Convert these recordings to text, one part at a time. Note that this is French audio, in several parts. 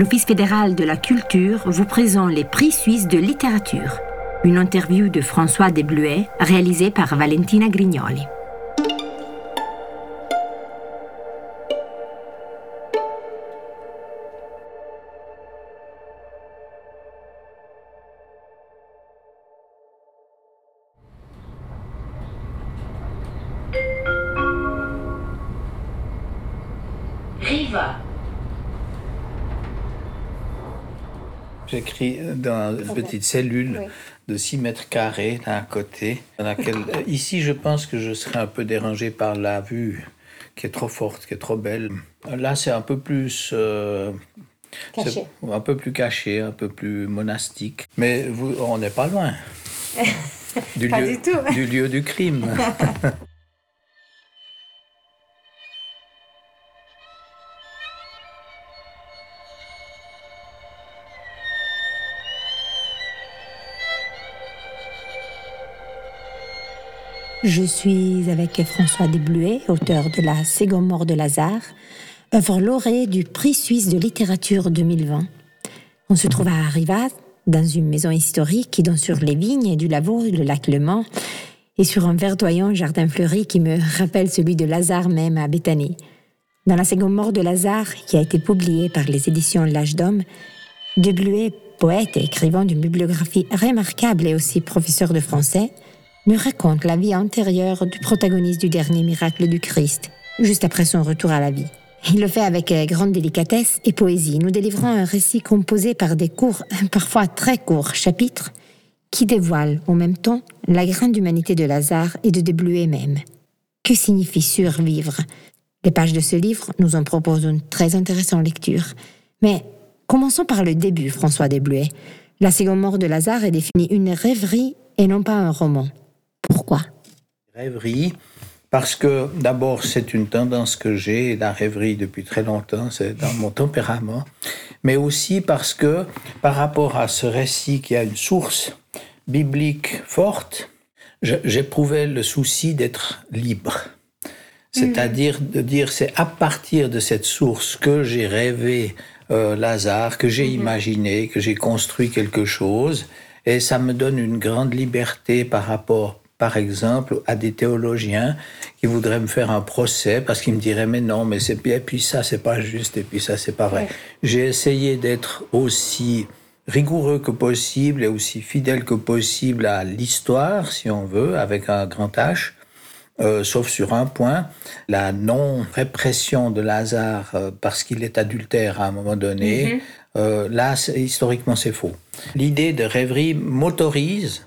l'Office fédéral de la culture vous présente les prix suisses de littérature. Une interview de François Desbluet réalisée par Valentina Grignoli. J'écris dans une petite cellule de 6 mètres carrés d'un côté. Dans laquelle, ici, je pense que je serais un peu dérangé par la vue qui est trop forte, qui est trop belle. Là, c'est un peu plus. Euh, caché. Un peu plus caché, un peu plus monastique. Mais vous, on n'est pas loin. du, pas lieu, du, tout. du lieu du crime. Je suis avec François Desbluet, auteur de La mort de Lazare, œuvre lauréée du prix suisse de littérature 2020. On se trouve à Rivaz, dans une maison historique qui donne sur les vignes du Lavaux, le lac Le Mans, et sur un verdoyant jardin fleuri qui me rappelle celui de Lazare même à Béthanie. Dans La Seconde mort de Lazare, qui a été publiée par les éditions L'Âge d'Homme, Desbluet, poète et écrivain d'une bibliographie remarquable et aussi professeur de français, me raconte la vie antérieure du protagoniste du dernier miracle du Christ, juste après son retour à la vie. Il le fait avec euh, grande délicatesse et poésie, nous délivrant un récit composé par des courts, parfois très courts chapitres, qui dévoilent en même temps la grande humanité de Lazare et de Débluet même. Que signifie survivre? Les pages de ce livre nous en proposent une très intéressante lecture. Mais commençons par le début, François Débluet. La seconde mort de Lazare est définie une rêverie et non pas un roman. Pourquoi Rêverie, parce que d'abord c'est une tendance que j'ai, la rêverie depuis très longtemps, c'est dans mon tempérament, mais aussi parce que par rapport à ce récit qui a une source biblique forte, j'éprouvais le souci d'être libre. C'est-à-dire de dire c'est à partir de cette source que j'ai rêvé euh, Lazare, que j'ai mhm. imaginé, que j'ai construit quelque chose, et ça me donne une grande liberté par rapport par exemple, à des théologiens qui voudraient me faire un procès parce qu'ils me diraient mais non, mais c'est bien, et puis ça c'est pas juste, et puis ça c'est pas vrai. J'ai essayé d'être aussi rigoureux que possible et aussi fidèle que possible à l'histoire, si on veut, avec un grand H. Euh, sauf sur un point, la non-répression de Lazare euh, parce qu'il est adultère à un moment donné, mm-hmm. euh, là, historiquement, c'est faux. L'idée de rêverie m'autorise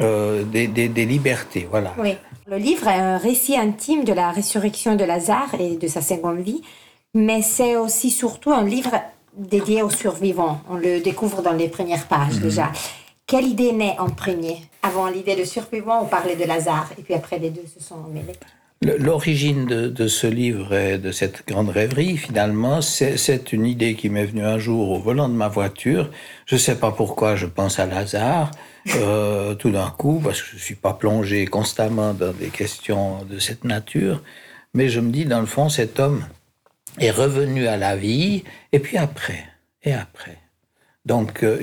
euh, des, libertés. Voilà. Oui. Le livre est un récit intime de la résurrection de Lazare et de sa seconde vie, mais c'est aussi surtout un livre dédié aux survivants. On le découvre dans les premières pages mhm. déjà. Quelle idée naît en premier? Avant l'idée de survivant, on parlait de Lazare, et puis après les deux se sont mêlés. L'origine de, ce livre et de cette grande rêverie, finalement, c'est une idée qui m'est venue un jour au volant de ma voiture. Je ne sais pas pourquoi je pense à Lazare. Euh, tout d'un coup, parce que je ne suis pas plongé constamment dans des questions de cette nature, mais je me dis, dans le fond, cet homme est revenu à la vie, et puis après, et après. Donc, euh,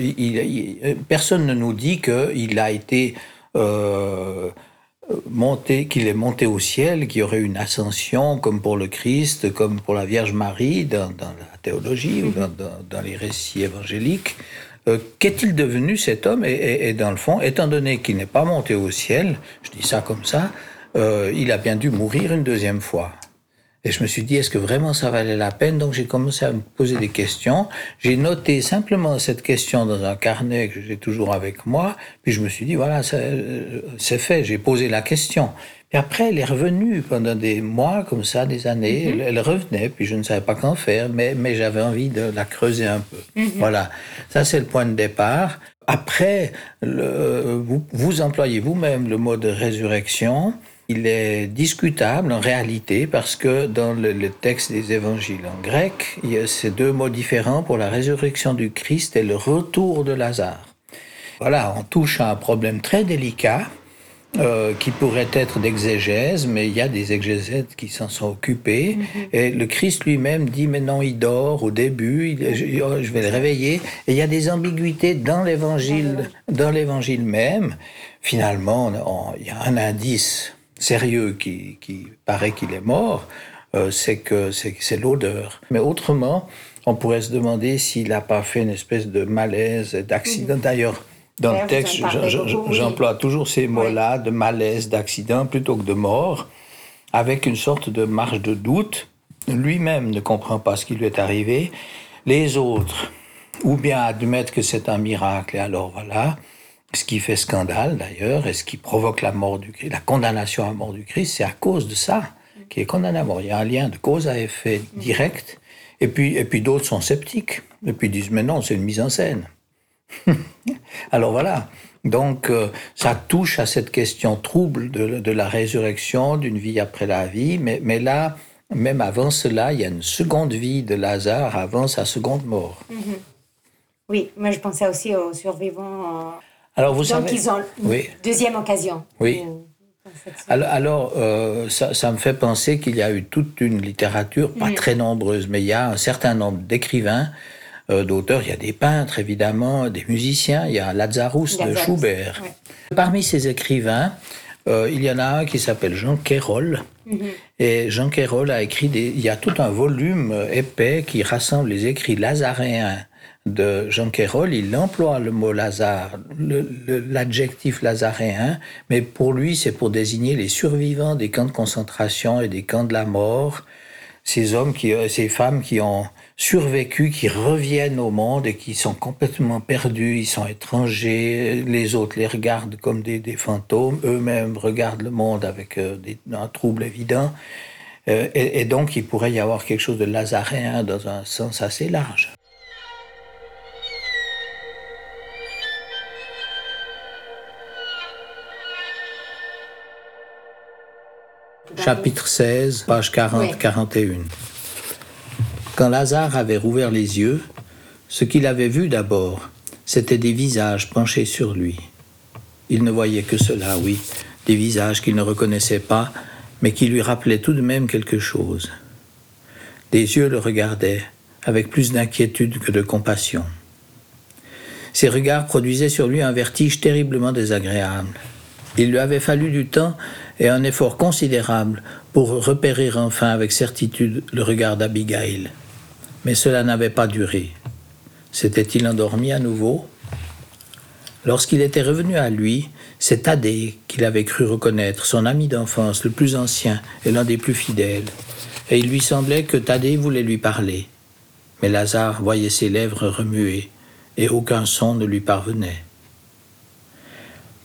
personne ne nous dit qu'il a été euh, monté, qu'il est monté au ciel, qu'il y aurait une ascension comme pour le Christ, comme pour la Vierge Marie dans, la théologie ou dans les récits évangéliques. Euh, qu'est-il devenu cet homme? Et, dans le fond, étant donné qu'il n'est pas monté au ciel, je dis ça comme ça, euh, il a bien dû mourir une deuxième fois. Et je me suis dit, est-ce que vraiment ça valait la peine? Donc j'ai commencé à me poser des questions. J'ai noté simplement cette question dans un carnet que j'ai toujours avec moi. Puis je me suis dit, voilà, euh, c'est fait, j'ai posé la question. Et après, elle est revenue pendant des mois, comme ça, des années. Mhm. elle, revenait, puis je ne savais pas qu'en faire, mais, mais j'avais envie de la creuser un peu. Mhm. Voilà, ça c'est le point de départ. Après, le, vous, vous employez vous-même le mot de résurrection. Il est discutable en réalité parce que dans le, le texte des évangiles en grec, il y a ces deux mots différents pour la résurrection du Christ et le retour de Lazare. Voilà, on touche à un problème très délicat euh, qui pourraient être d'exégèse, mais il y a des exégètes qui s'en sont occupés. Mhm. Et le Christ lui-même dit, mais non, il dort au début, je, vais le réveiller. Et il y a des ambiguïtés dans l'évangile, dans l'évangile même. Finalement, il y a un indice sérieux qui, qui paraît qu'il est mort, euh, c'est que c'est l'odeur. Mais autrement, on pourrait se demander s'il n'a pas fait une espèce de malaise, d'accident. Mhm. D'ailleurs, dans le texte, j'emploie toujours ces mots-là, de malaise, d'accident, plutôt que de mort, avec une sorte de marge de doute. Lui-même ne comprend pas ce qui lui est arrivé. Les autres, ou bien admettent que c'est un miracle, et alors voilà, ce qui fait scandale d'ailleurs, et ce qui provoque la condamnation à mort du Christ, c'est à cause de ça qui est condamné à mort. Il y a un lien de cause à effet direct, et puis, et puis d'autres sont sceptiques, et puis disent, mais non, c'est une mise en scène. Alors voilà. Donc euh, ça touche à cette question trouble de, la résurrection, d'une vie après la vie, mais, là, même avant cela, il y a une seconde vie de Lazare avant sa seconde mort. Mhm. Oui, moi je pensais aussi aux survivants. Euh, alors vous Donc savez, ils ont oui. deuxième occasion. Oui. Alors, alors euh, ça, ça, me fait penser qu'il y a eu toute une littérature, pas mhm. très nombreuse, mais il y a un certain nombre d'écrivains euh, d'auteurs. Il y a des peintres, évidemment, des musiciens. Il y a Lazarus, de Schubert. Parmi ces écrivains, euh, il y en a un qui s'appelle Jean Quérol. Mhm. Et Jean Quérol a écrit des... Il y a tout un volume épais qui rassemble les écrits lazaréens de Jean Quérol. Il emploie le mot Lazare, l'adjectif lazaréen, mais pour lui, c'est pour désigner les survivants des camps de concentration et des camps de la mort. Ces hommes, qui, euh, ces femmes qui ont survécu, qui reviennent au monde et qui sont complètement perdus, ils sont étrangers, les autres les regardent comme des, fantômes, eux-mêmes regardent le monde avec euh, un trouble évident. Euh, et, donc il pourrait y avoir quelque chose de lazaréen dans un sens assez large. Chapitre 16, page 40-41. Quand Lazare avait rouvert les yeux, ce qu'il avait vu d'abord, c'était des visages penchés sur lui. Il ne voyait que cela, oui, des visages qu'il ne reconnaissait pas, mais qui lui rappelaient tout de même quelque chose. Des yeux le regardaient, avec plus d'inquiétude que de compassion. Ces regards produisaient sur lui un vertige terriblement désagréable. Il lui avait fallu du temps et un effort considérable pour repérer enfin avec certitude le regard d'Abigail. Mais cela n'avait pas duré. S'était-il endormi à nouveau? Lorsqu'il était revenu à lui, c'est Thaddée qu'il avait cru reconnaître, son ami d'enfance, le plus ancien et l'un des plus fidèles. Et il lui semblait que Thaddée voulait lui parler. Mais Lazare voyait ses lèvres remuer, et aucun son ne lui parvenait.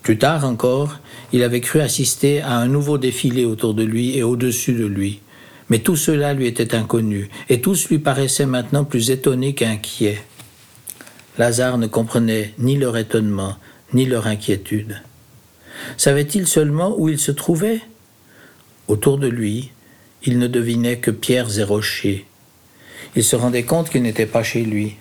Plus tard encore, il avait cru assister à un nouveau défilé autour de lui et au-dessus de lui. Mais tout cela lui était inconnu, et tous lui paraissaient maintenant plus étonnés qu'inquiets. Lazare ne comprenait ni leur étonnement, ni leur inquiétude. Savait-il seulement où il se trouvait? Autour de lui, il ne devinait que pierres et rochers. Il se rendait compte qu'il n'était pas chez lui.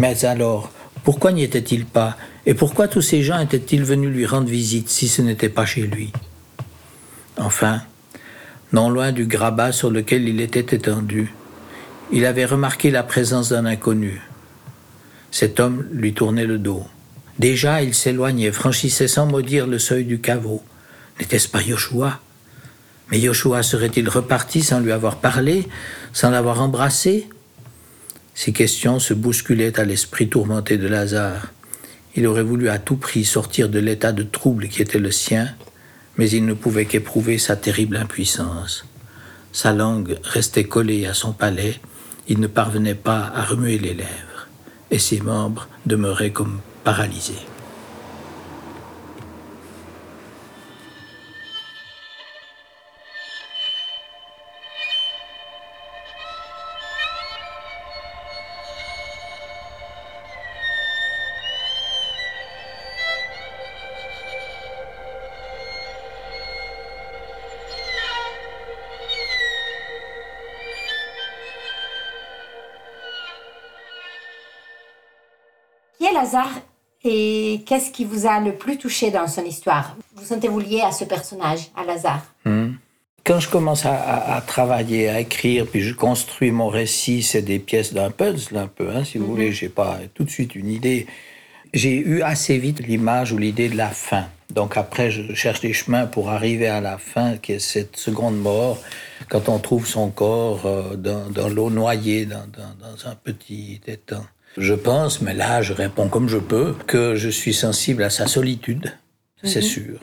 Mais alors, pourquoi n'y était-il pas? Et pourquoi tous ces gens étaient-ils venus lui rendre visite si ce n'était pas chez lui? Enfin, non loin du grabat sur lequel il était étendu, il avait remarqué la présence d'un inconnu. Cet homme lui tournait le dos. Déjà, il s'éloignait, franchissait sans mot dire le seuil du caveau. N'était-ce pas Yoshua? Mais Yoshua serait-il reparti sans lui avoir parlé, sans l'avoir embrassé? Ces questions se bousculaient à l'esprit tourmenté de Lazare. Il aurait voulu à tout prix sortir de l'état de trouble qui était le sien, mais il ne pouvait qu'éprouver sa terrible impuissance. Sa langue restait collée à son palais, il ne parvenait pas à remuer les lèvres, et ses membres demeuraient comme paralysés. Lazare Et qu'est-ce qui vous a le plus touché dans son histoire? Vous sentez-vous lié à ce personnage, à Lazare? Hmm. Quand je commence à, travailler, à écrire, puis je construis mon récit, c'est des pièces d'un puzzle un peu, hein, si vous mhm. voulez. J'ai pas tout de suite une idée. J'ai eu assez vite l'image ou l'idée de la fin. Donc après, je cherche des chemins pour arriver à la fin, qui est cette seconde mort, quand on trouve son corps euh, dans, l'eau noyée, dans, un petit étang. Je pense, mais là, je réponds comme je peux, que je suis sensible à sa solitude, c'est mhm. sûr,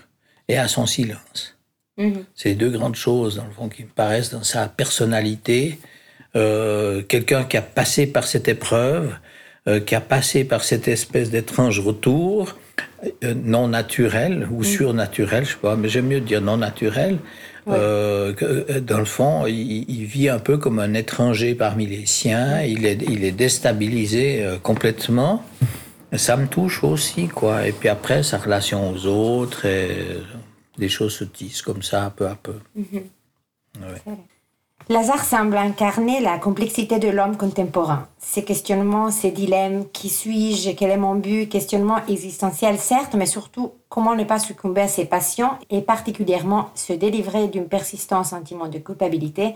et à son silence. Mhm. C'est deux grandes choses, dans le fond, qui me paraissent dans sa personnalité. Euh, quelqu'un qui a passé par cette épreuve, euh, qui a passé par cette espèce d'étrange retour, euh, non naturel ou mm. surnaturel, je sais pas, mais j'aime mieux dire non naturel. Euh, dans le fond, il, vit un peu comme un étranger parmi les siens. Il est, il est déstabilisé complètement. Ça me touche aussi, quoi. Et puis après, sa relation aux autres, et des choses se tissent comme ça, peu à peu. Mm-hmm. Lazare semble incarner la complexité de l'homme contemporain. Ses questionnements, ses dilemmes, qui suis-je, quel est mon but, questionnements existentiels certes, mais surtout comment ne pas succomber à ses passions et particulièrement se délivrer d'un persistant sentiment de culpabilité.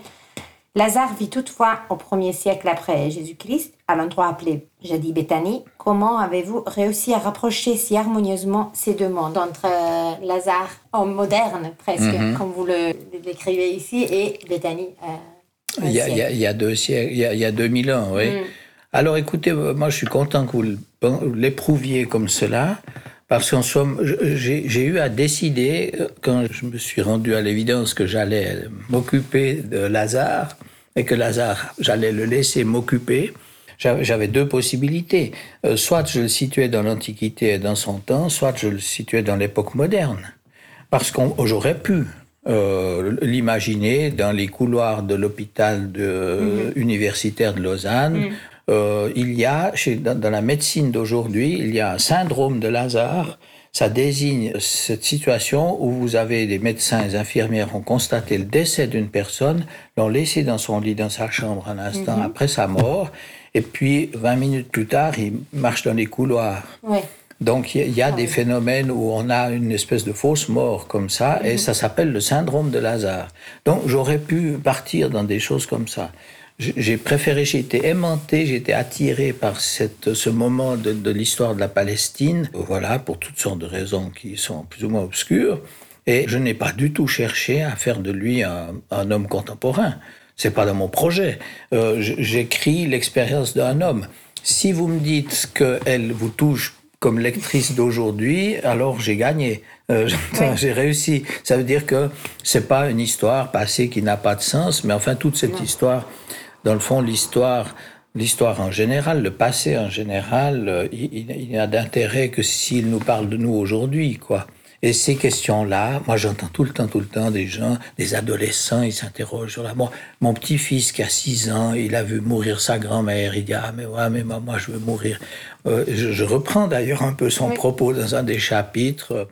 Lazare vit toutefois au premier siècle après Jésus-Christ, à l'endroit appelé jadis Béthanie. Comment avez-vous réussi à rapprocher si harmonieusement ces deux mondes entre euh, Lazare, en moderne presque, mhm. comme vous le décrivez ici, et Béthanie euh, il, y a, il, y a, deux siècles, il y a, il y a 2000 ans, oui. Mm. Alors écoutez, euh, moi je suis content que vous l'éprouviez comme cela. Parce qu'en somme, j'ai eu à décider, quand je me suis rendu à l'évidence que j'allais m'occuper de Lazare, et que Lazare, j'allais le laisser m'occuper, j'avais deux possibilités. Euh, soit je le situais dans l'Antiquité et dans son temps, soit je le situais dans l'époque moderne. Parce que j'aurais pu euh, l'imaginer dans les couloirs de l'hôpital mhm. universitaire de Lausanne. Mhm. Euh, il y a, chez, dans, la médecine d'aujourd'hui, il y a un syndrome de Lazare. Ça désigne cette situation où vous avez des médecins et des infirmières ont constaté le décès d'une personne, l'ont laissé dans son lit, dans sa chambre un instant mhm. après sa mort, et puis, 20 minutes plus tard, il marche dans les couloirs. Donc, il y a, des phénomènes où on a une espèce de fausse mort comme ça, et mhm. ça s'appelle le syndrome de Lazare. Donc, j'aurais pu partir dans des choses comme ça. J'ai préféré, j'ai été aimanté, j'ai été attiré par cette, ce moment de, l'histoire de la Palestine, voilà, pour toutes sortes de raisons qui sont plus ou moins obscures. Et je n'ai pas du tout cherché à faire de lui un homme contemporain. C'est pas dans mon projet. Euh, J'écris l'expérience d'un homme. Si vous me dites qu'elle vous touche comme lectrice d'aujourd'hui, alors j'ai gagné. Euh, j'ai réussi. Ça veut dire que c'est pas une histoire passée qui n'a pas de sens, mais enfin toute cette histoire, dans le fond, l'histoire, l'histoire en général, le passé en général, euh, il, il n'a d'intérêt que s'il nous parle de nous aujourd'hui, quoi. Et ces questions-là, moi j'entends tout le temps, tout le temps des gens, des adolescents, ils s'interrogent sur la mort. Mon petit-fils qui a 6 ans, il a vu mourir sa grand-mère, il dit Ah mais ouais, mais moi je veux mourir. Euh, je, reprends d'ailleurs un peu son propos dans un des chapitres.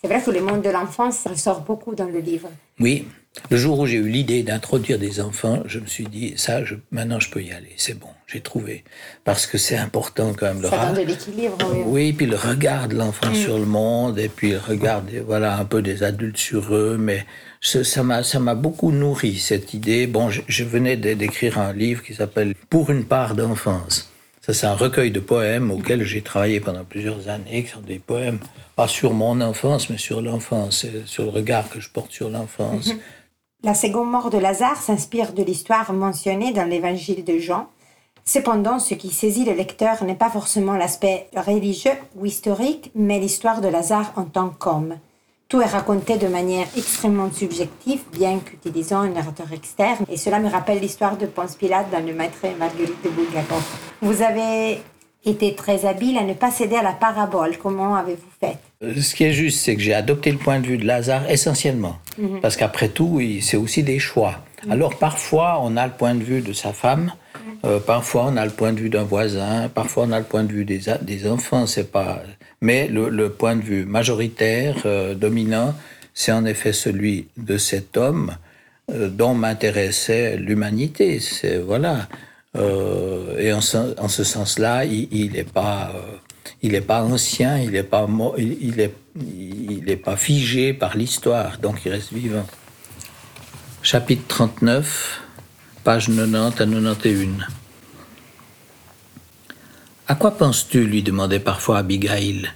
C'est vrai que le monde de l'enfance ressort beaucoup dans le livre. Oui, le jour où j'ai eu l'idée d'introduire des enfants, je me suis dit, ça, je, maintenant je peux y aller, c'est bon, j'ai trouvé. Parce que c'est important quand même. Le ça de l'équilibre, oui. Oui, puis le regard de l'enfant mm. sur le monde, et puis le regard, voilà, un peu des adultes sur eux, mais ça m'a ça m'a beaucoup nourri, cette idée. Bon, je, je venais d'écrire un livre qui s'appelle Pour une part d'enfance. C'est un recueil de poèmes auquel j'ai travaillé pendant plusieurs années, qui sont des poèmes, pas sur mon enfance, mais sur l'enfance, sur le regard que je porte sur l'enfance. Mm-hmm. La seconde mort de Lazare s'inspire de l'histoire mentionnée dans l'évangile de Jean. Cependant, ce qui saisit le lecteur n'est pas forcément l'aspect religieux ou historique, mais l'histoire de Lazare en tant qu'homme. Tout est raconté de manière extrêmement subjective, bien qu'utilisant un narrateur externe, et cela me rappelle l'histoire de Ponce Pilate dans Le Maître et Marguerite de Bulgakov. Vous avez été très habile à ne pas céder à la parabole. Comment avez-vous fait? Euh, Ce qui est juste, c'est que j'ai adopté le point de vue de Lazare essentiellement. Mhm. Parce qu'après tout, c'est aussi des choix. Mhm. Alors parfois, on a le point de vue de sa femme, mhm. euh, parfois on a le point de vue d'un voisin, parfois on a le point de vue des, des enfants, c'est pas... Mais le, point de vue majoritaire, euh, dominant, c'est en effet celui de cet homme dont m'intéressait l'humanité. C'est voilà. Euh, et en ce, en ce sens-là, il n'est pas, euh, il n'est pas ancien, il n'est pas, il, est, il est pas figé par l'histoire, donc il reste vivant. Chapitre 39, page 90 à 91. À quoi penses-tu lui demandait parfois Abigail,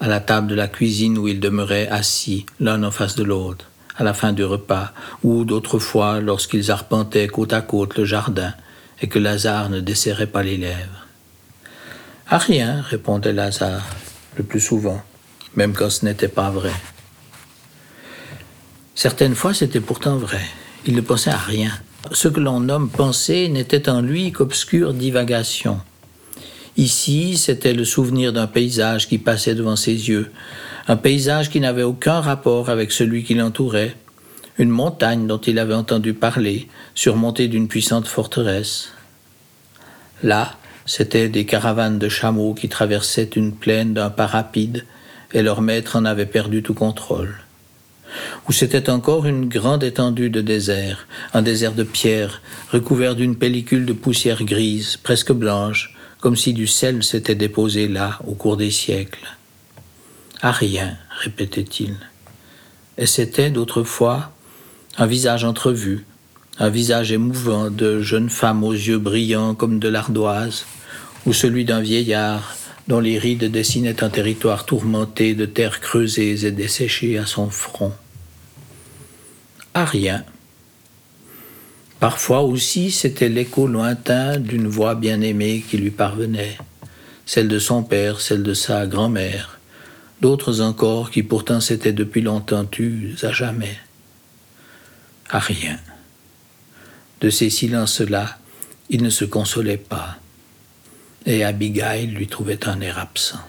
à la table de la cuisine où ils demeuraient assis, l'un en face de l'autre, à la fin du repas, ou d'autres fois lorsqu'ils arpentaient côte à côte le jardin et que Lazare ne desserrait pas les lèvres. À rien, répondait Lazare, le plus souvent, même quand ce n'était pas vrai. Certaines fois, c'était pourtant vrai. Il ne pensait à rien. Ce que l'on nomme penser n'était en lui qu'obscure divagation Ici, c'était le souvenir d'un paysage qui passait devant ses yeux, un paysage qui n'avait aucun rapport avec celui qui l'entourait, une montagne dont il avait entendu parler, surmontée d'une puissante forteresse. Là, c'étaient des caravanes de chameaux qui traversaient une plaine d'un pas rapide, et leur maître en avait perdu tout contrôle. Ou c'était encore une grande étendue de désert, un désert de pierre, recouvert d'une pellicule de poussière grise, presque blanche, comme si du sel s'était déposé là au cours des siècles. À rien, répétait-il. Et c'était, d'autrefois, un visage entrevu, un visage émouvant de jeune femme aux yeux brillants comme de l'ardoise, ou celui d'un vieillard dont les rides dessinaient un territoire tourmenté de terres creusées et desséchées à son front. À rien, Parfois aussi, c'était l'écho lointain d'une voix bien-aimée qui lui parvenait, celle de son père, celle de sa grand-mère, d'autres encore qui pourtant s'étaient depuis longtemps tues à jamais. À rien. De ces silences-là, il ne se consolait pas, et Abigail lui trouvait un air absent.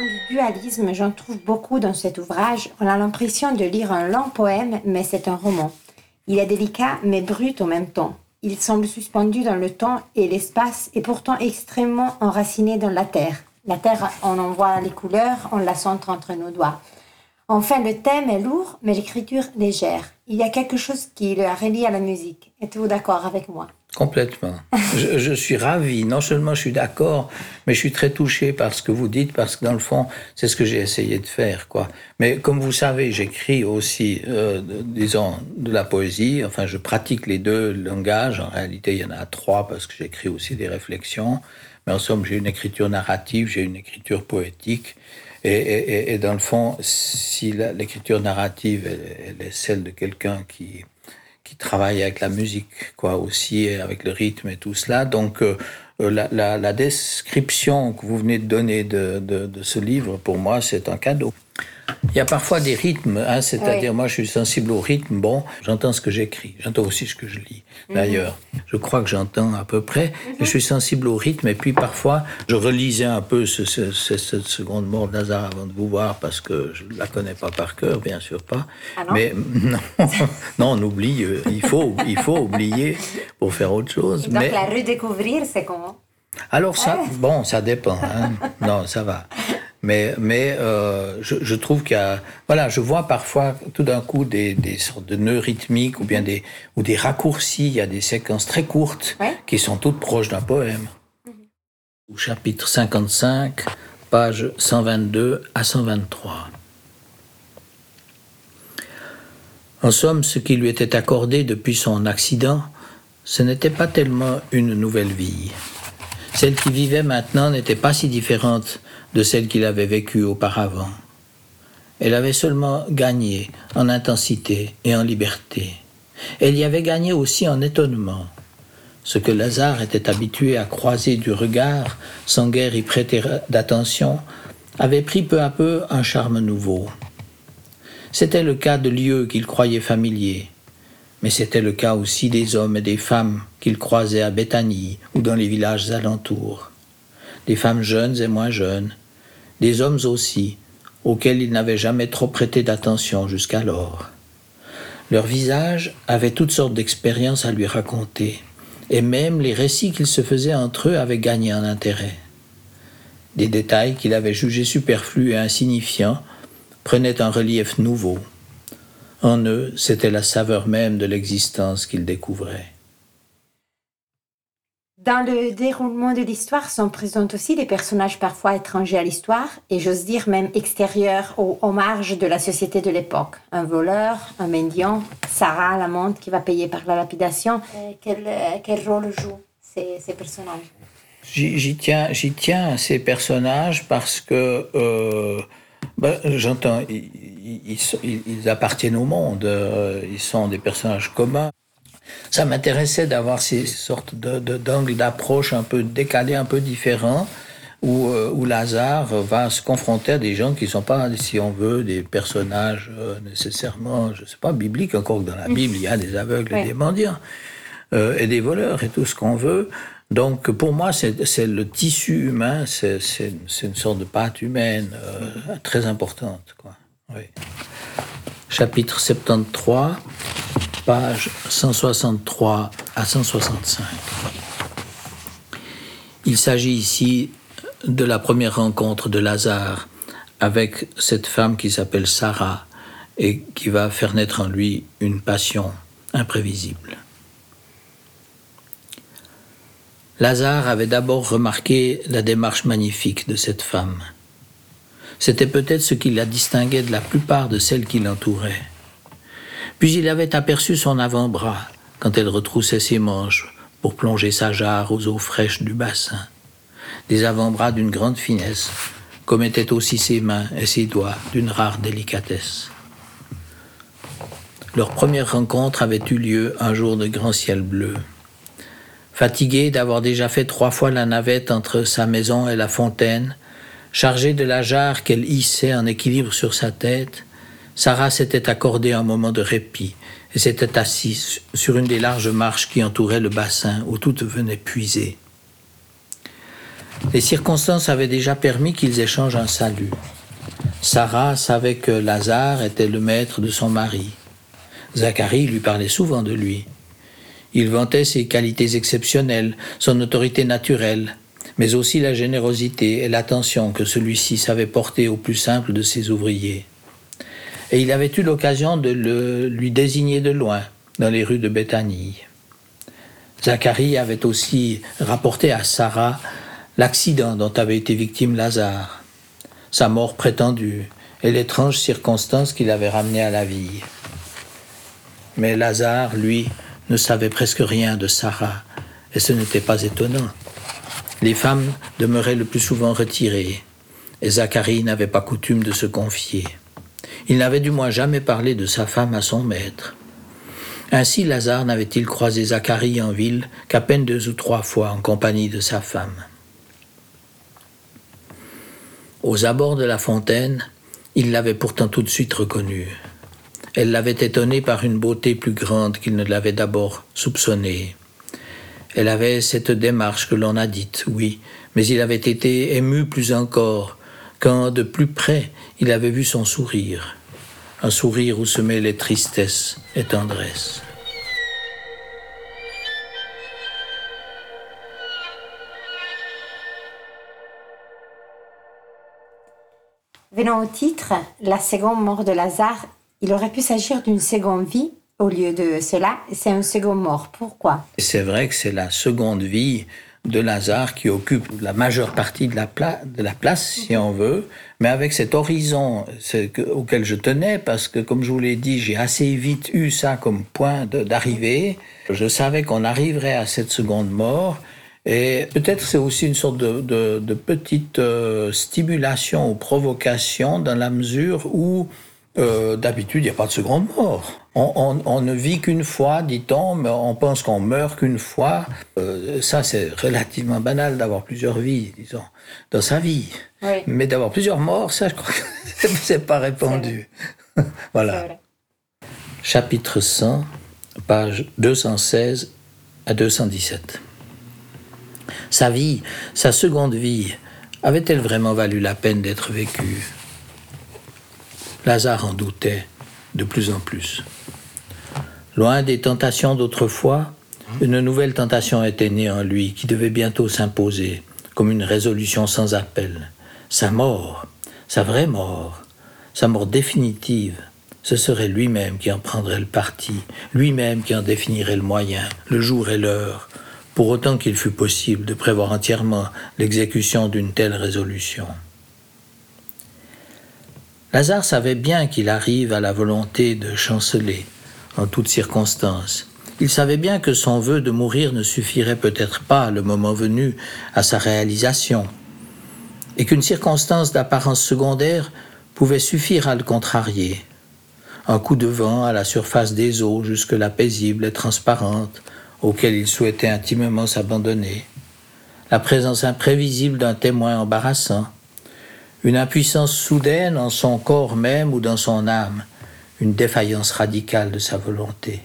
Du dualisme, j'en trouve beaucoup dans cet ouvrage. On a l'impression de lire un long poème, mais c'est un roman. Il est délicat, mais brut en même temps. Il semble suspendu dans le temps et l'espace, et pourtant extrêmement enraciné dans la terre. La terre, on en voit les couleurs, on la sent entre nos doigts. Enfin, le thème est lourd, mais l'écriture légère. Il y a quelque chose qui le relie à la musique. Êtes-vous d'accord avec moi? Complètement. je, suis ravi. Non seulement je suis d'accord, mais je suis très touché par ce que vous dites, parce que dans le fond, c'est ce que j'ai essayé de faire. Mais comme vous savez, j'écris aussi, euh, disons, de la poésie. Enfin, je pratique les deux langages. En réalité, il y en a trois parce que j'écris aussi des réflexions. Mais en somme, j'ai une écriture narrative, j'ai une écriture poétique. Et, dans le fond, si l'écriture narrative, elle est celle de quelqu'un qui qui travaille avec la musique, quoi, aussi, avec le rythme et tout cela. Donc, euh, euh, la, description que vous venez de donner de ce livre, pour moi, c'est un cadeau. Il y a parfois des rythmes, hein, c'est-à-dire moi je suis sensible au rythme, bon, j'entends ce que j'écris, j'entends aussi ce que je lis. Mhm. D'ailleurs, je crois que j'entends à peu près, et je suis sensible au rythme, et puis parfois je relisais un peu ce, ce, cette seconde mort de avant de vous voir, parce que je ne la connais pas par cœur, bien sûr pas. Ah Mais non, non, on oublie, euh, il faut, il faut oublier pour faire autre chose. donc mais... la redécouvrir, c'est comment? Alors ça, bon, ça dépend. Hein. Non, ça va. Mais, mais euh, je, je, trouve qu'il y a, voilà, je vois parfois tout d'un coup des, des, sortes de nœuds rythmiques ou bien des, ou des raccourcis. Il y a des séquences très courtes qui sont toutes proches d'un poème. Au chapitre 55, page 122 à 123. En somme, ce qui lui était accordé depuis son accident, ce n'était pas tellement une nouvelle vie. Celle qui vivait maintenant n'était pas si différente de celle qu'il avait vécue auparavant. Elle avait seulement gagné en intensité et en liberté. Elle y avait gagné aussi en étonnement. Ce que Lazare était habitué à croiser du regard sans guère y prêter d'attention avait pris peu à peu un charme nouveau. C'était le cas de lieux qu'il croyait familiers, mais c'était le cas aussi des hommes et des femmes qu'il croisait à Béthanie ou dans les villages alentours. Des femmes jeunes et moins jeunes, des hommes aussi, auxquels il n'avait jamais trop prêté d'attention jusqu'alors. Leurs visages avaient toutes sortes d'expériences à lui raconter, et même les récits qu'ils se faisaient entre eux avaient gagné en intérêt. Des détails qu'il avait jugés superflus et insignifiants prenaient un relief nouveau. En eux, c'était la saveur même de l'existence qu'ils découvraient. Dans le déroulement de l'histoire sont présents aussi des personnages parfois étrangers à l'histoire et j'ose dire même extérieurs aux, aux, marges de la société de l'époque. Un voleur, un mendiant, Sarah, l'amante qui va payer par la lapidation. Euh, quel, euh, quel, rôle jouent ces, ces personnages? J'y tiens, j'y tiens à ces personnages parce que euh, ben, j'entends, ils, ils, ils, appartiennent au monde, euh, ils sont des personnages communs. Ça m'intéressait d'avoir ces sortes d'angles d'approche un peu décalés, un peu différents, où, euh, où, Lazare va se confronter à des gens qui ne sont pas, si on veut, des personnages euh, nécessairement, je ne sais pas, bibliques, encore que dans la Bible, il y a des aveugles et des mendiants, euh, et des voleurs et tout ce qu'on veut. Donc pour moi, c'est le tissu humain, c'est une sorte de pâte humaine euh, très importante. Quoi. Oui. Chapitre 73, page 163 à 165. Il s'agit ici de la première rencontre de Lazare avec cette femme qui s'appelle Sarah et qui va faire naître en lui une passion imprévisible. Lazare avait d'abord remarqué la démarche magnifique de cette femme. C'était peut-être ce qui la distinguait de la plupart de celles qui l'entouraient. Puis il avait aperçu son avant-bras quand elle retroussait ses manches pour plonger sa jarre aux eaux fraîches du bassin. Des avant-bras d'une grande finesse, comme étaient aussi ses mains et ses doigts d'une rare délicatesse. Leur première rencontre avait eu lieu un jour de grand ciel bleu. Fatiguée d'avoir déjà fait trois fois la navette entre sa maison et la fontaine, chargée de la jarre qu'elle hissait en équilibre sur sa tête, Sarah s'était accordé un moment de répit et s'était assise sur une des larges marches qui entouraient le bassin où tout venait puiser. Les circonstances avaient déjà permis qu'ils échangent un salut. Sarah savait que Lazare était le maître de son mari. Zacharie lui parlait souvent de lui. Il vantait ses qualités exceptionnelles, son autorité naturelle, mais aussi la générosité et l'attention que celui-ci savait porter au plus simple de ses ouvriers et il avait eu l'occasion de le, lui désigner de loin dans les rues de Béthanie. Zacharie avait aussi rapporté à Sarah l'accident dont avait été victime Lazare, sa mort prétendue et l'étrange circonstance qui l'avait ramené à la vie. Mais Lazare, lui, ne savait presque rien de Sarah, et ce n'était pas étonnant. Les femmes demeuraient le plus souvent retirées, et Zacharie n'avait pas coutume de se confier. Il n'avait du moins jamais parlé de sa femme à son maître. Ainsi Lazare n'avait-il croisé Zacharie en ville qu'à peine deux ou trois fois en compagnie de sa femme. Aux abords de la fontaine, il l'avait pourtant tout de suite reconnue. Elle l'avait étonné par une beauté plus grande qu'il ne l'avait d'abord soupçonnée. Elle avait cette démarche que l'on a dite, oui, mais il avait été ému plus encore quand de plus près il avait vu son sourire, un sourire où se mêlaient tristesse et tendresse. Venons au titre, la seconde mort de Lazare, il aurait pu s'agir d'une seconde vie. Au lieu de cela, c'est un second mort. Pourquoi? C'est vrai que c'est la seconde vie de Lazare qui occupe la majeure partie de la, pla de la place, si on veut, mais avec cet horizon auquel je tenais, parce que, comme je vous l'ai dit, j'ai assez vite eu ça comme point d'arrivée. Je savais qu'on arriverait à cette seconde mort. Et peut-être c'est aussi une sorte de, de, petite euh, stimulation ou provocation dans la mesure où euh, d'habitude, il n'y a pas de seconde mort. On, on, on ne vit qu'une fois, dit-on, mais on pense qu'on meurt qu'une fois. Euh, ça, c'est relativement banal d'avoir plusieurs vies, disons, dans sa vie. Oui. Mais d'avoir plusieurs morts, ça, je crois que c'est pas répandu. voilà. Chapitre 100, page 216 à 217. Sa vie, sa seconde vie, avait-elle vraiment valu la peine d'être vécue? Lazare en doutait de plus en plus. Loin des tentations d'autrefois, une nouvelle tentation était née en lui qui devait bientôt s'imposer comme une résolution sans appel. Sa mort, sa vraie mort, sa mort définitive, ce serait lui-même qui en prendrait le parti, lui-même qui en définirait le moyen, le jour et l'heure, pour autant qu'il fût possible de prévoir entièrement l'exécution d'une telle résolution. Lazare savait bien qu'il arrive à la volonté de chanceler en toutes circonstances. Il savait bien que son vœu de mourir ne suffirait peut-être pas, le moment venu, à sa réalisation, et qu'une circonstance d'apparence secondaire pouvait suffire à le contrarier. Un coup de vent à la surface des eaux jusque-là paisible et transparente, auquel il souhaitait intimement s'abandonner, la présence imprévisible d'un témoin embarrassant, une impuissance soudaine en son corps même ou dans son âme, une défaillance radicale de sa volonté.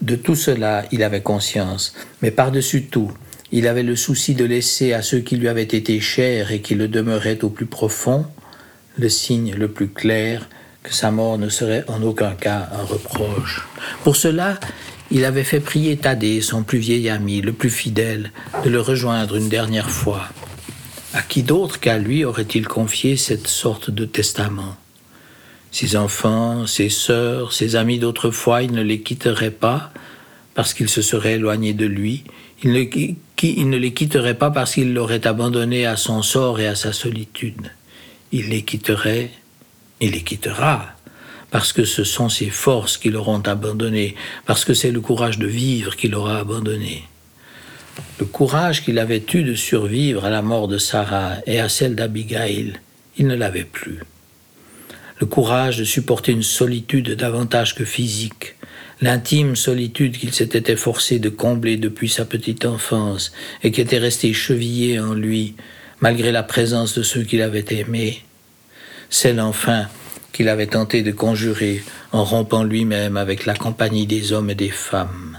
De tout cela, il avait conscience, mais par-dessus tout, il avait le souci de laisser à ceux qui lui avaient été chers et qui le demeuraient au plus profond le signe le plus clair que sa mort ne serait en aucun cas un reproche. Pour cela, il avait fait prier Thaddée, son plus vieil ami, le plus fidèle, de le rejoindre une dernière fois. À qui d'autre qu'à lui aurait-il confié cette sorte de testament? Ses enfants, ses sœurs, ses amis d'autrefois, il ne les quitterait pas parce qu'il se serait éloigné de lui, il ne, il ne les quitterait pas parce qu'il l'aurait abandonné à son sort et à sa solitude. Il les quitterait, il les quittera, parce que ce sont ses forces qui l'auront abandonné, parce que c'est le courage de vivre qui l'aura abandonné. Le courage qu'il avait eu de survivre à la mort de Sarah et à celle d'Abigail, il ne l'avait plus. Le courage de supporter une solitude davantage que physique, l'intime solitude qu'il s'était efforcé de combler depuis sa petite enfance et qui était restée chevillée en lui, malgré la présence de ceux qu'il avait aimés, celle enfin qu'il avait tenté de conjurer en rompant lui-même avec la compagnie des hommes et des femmes.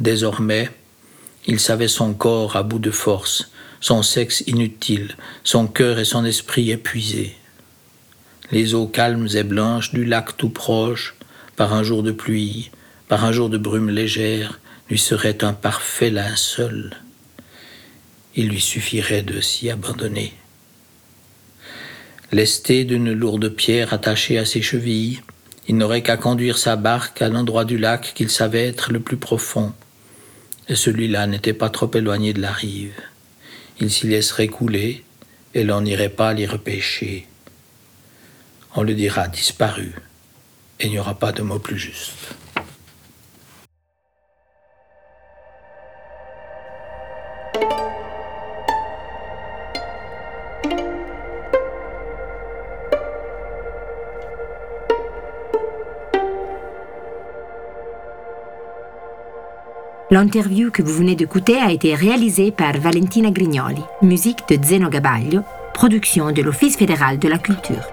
Désormais, il savait son corps à bout de force, son sexe inutile, son cœur et son esprit épuisés. Les eaux calmes et blanches du lac tout proche, par un jour de pluie, par un jour de brume légère, lui seraient un parfait linceul. Il lui suffirait de s'y abandonner. Lesté d'une lourde pierre attachée à ses chevilles, il n'aurait qu'à conduire sa barque à l'endroit du lac qu'il savait être le plus profond, et celui-là n'était pas trop éloigné de la rive. Il s'y laisserait couler, et l'on n'irait pas l'y repêcher. On le dira disparu, et il n'y aura pas de mot plus juste. L'interview que vous venez d'écouter a été réalisée par Valentina Grignoli, musique de Zeno Gabaglio, production de l'Office fédéral de la culture.